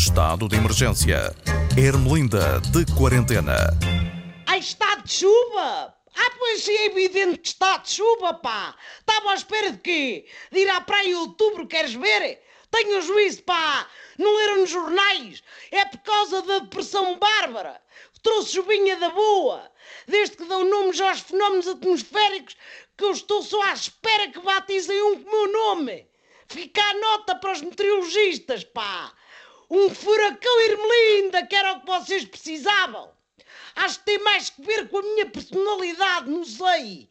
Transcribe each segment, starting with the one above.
Estado de emergência. Ermelinda de quarentena. Ai, está de chuva! Ah, pois é evidente que está de chuva, pá! Estava à espera de quê? De ir à praia em outubro, queres ver? Tenho juízo, pá! Não leram nos jornais? É por causa da depressão bárbara! Trouxe chuvinha da boa! Desde que dão nomes aos fenómenos atmosféricos que eu estou só à espera que batizem um com o meu nome! Fica a nota para os meteorologistas, pá! Um furacão Irmelinda, que era o que vocês precisavam! Acho que tem mais que ver com a minha personalidade, não sei.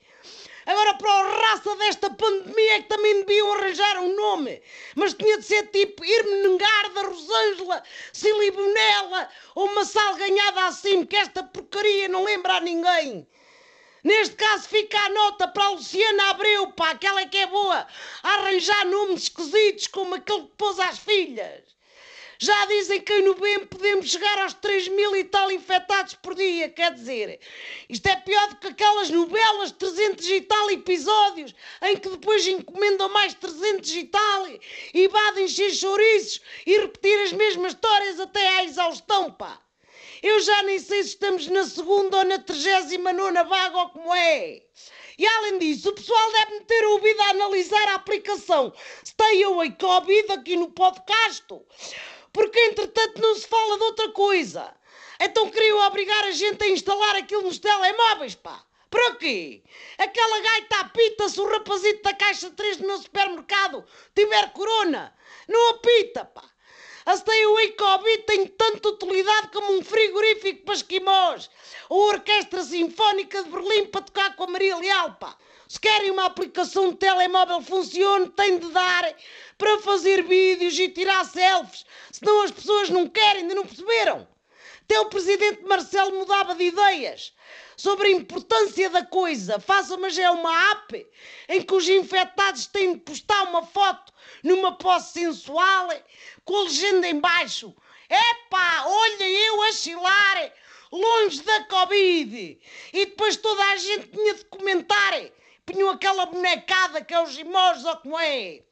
Agora, para a raça desta pandemia é que também deviam arranjar um nome. Mas tinha de ser tipo Irmenengarda, Rosângela, Silibonela ou uma salganhada assim, que esta porcaria não lembra a ninguém. Neste caso fica a nota para a Luciana Abreu, pá, aquela que é boa, a arranjar nomes esquisitos como aquele que pôs às filhas. Já dizem que em novembro podemos chegar aos 3 mil e tal infectados por dia. Quer dizer, isto é pior do que aquelas novelas, 300 e tal episódios, em que depois encomendam mais 300 e tal e vão encher chouriços e repetir as mesmas histórias até à exaustão, pá. Eu já nem sei se estamos na segunda ou na 39 vaga ou como é. E além disso, o pessoal deve-me ter ouvido a analisar a aplicação Stay Away Covid aqui no podcast porque entretanto não se fala de outra coisa. Então queriam obrigar a gente a instalar aquilo nos telemóveis, pá. Para quê? Aquela gaita apita se o rapazito da caixa 3 do meu supermercado tiver corona. Não apita, pá. A Stay Covid tem tanta utilidade como um frigorífico para esquimós ou a Orquestra Sinfónica de Berlim para tocar com a Maria Leal, pá. Se querem uma aplicação de telemóvel funcione, tem de dar para fazer vídeos e tirar selfies. Senão as pessoas não querem, ainda não perceberam. Até o presidente Marcelo mudava de ideias sobre a importância da coisa. Faça, mas é uma app em que os infectados têm de postar uma foto numa posse sensual com a legenda em baixo. Epá, olha eu a chilar longe da Covid. E depois toda a gente tinha de comentar punham aquela bonecada que é os imós ou como é.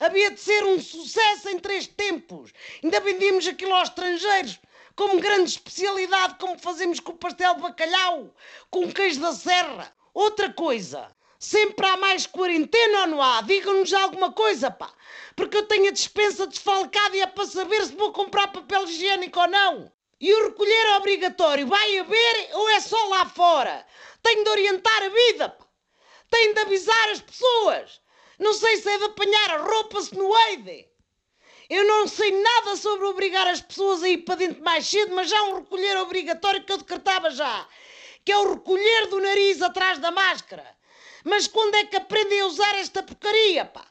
Havia de ser um sucesso em três tempos. Ainda vendíamos aquilo aos estrangeiros como grande especialidade, como fazemos com o pastel de bacalhau, com o queijo da serra. Outra coisa, sempre há mais quarentena ou não há? Digam-nos alguma coisa, pá. Porque eu tenho a dispensa desfalcada e é para saber se vou comprar papel higiênico ou não. E o recolher é obrigatório, vai haver ou é só lá fora? Tenho de orientar a vida, pá tem de avisar as pessoas. Não sei se é de apanhar a roupa, se no hei Eu não sei nada sobre obrigar as pessoas a ir para dentro mais cedo, mas já há um recolher obrigatório que eu decretava já, que é o recolher do nariz atrás da máscara. Mas quando é que aprendem a usar esta porcaria, pá?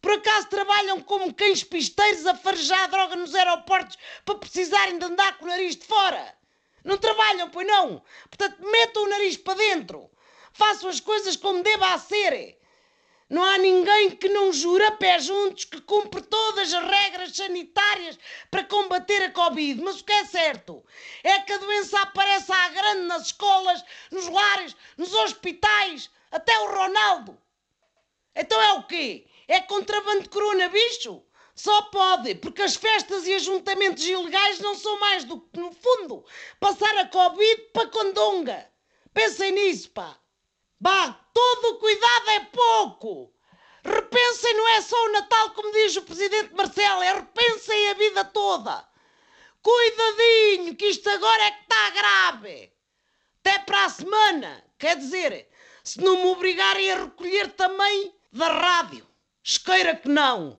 Por acaso trabalham como cães pisteiros a farejar droga nos aeroportos para precisarem de andar com o nariz de fora? Não trabalham, pois não? Portanto, metam o nariz para dentro façam as coisas como deva ser. Não há ninguém que não jura pé juntos que cumpre todas as regras sanitárias para combater a Covid. Mas o que é certo é que a doença aparece à grande nas escolas, nos lares, nos hospitais, até o Ronaldo. Então é o quê? É contrabando de corona, bicho? Só pode, porque as festas e ajuntamentos ilegais não são mais do que, no fundo, passar a Covid para Condonga. Pensem nisso, pá. Bah, todo cuidado é pouco. Repensem, não é só o Natal, como diz o Presidente Marcelo, é repensem a vida toda. Cuidadinho, que isto agora é que está grave. Até para a semana. Quer dizer, se não me obrigarem a recolher também da rádio. Esqueira que não.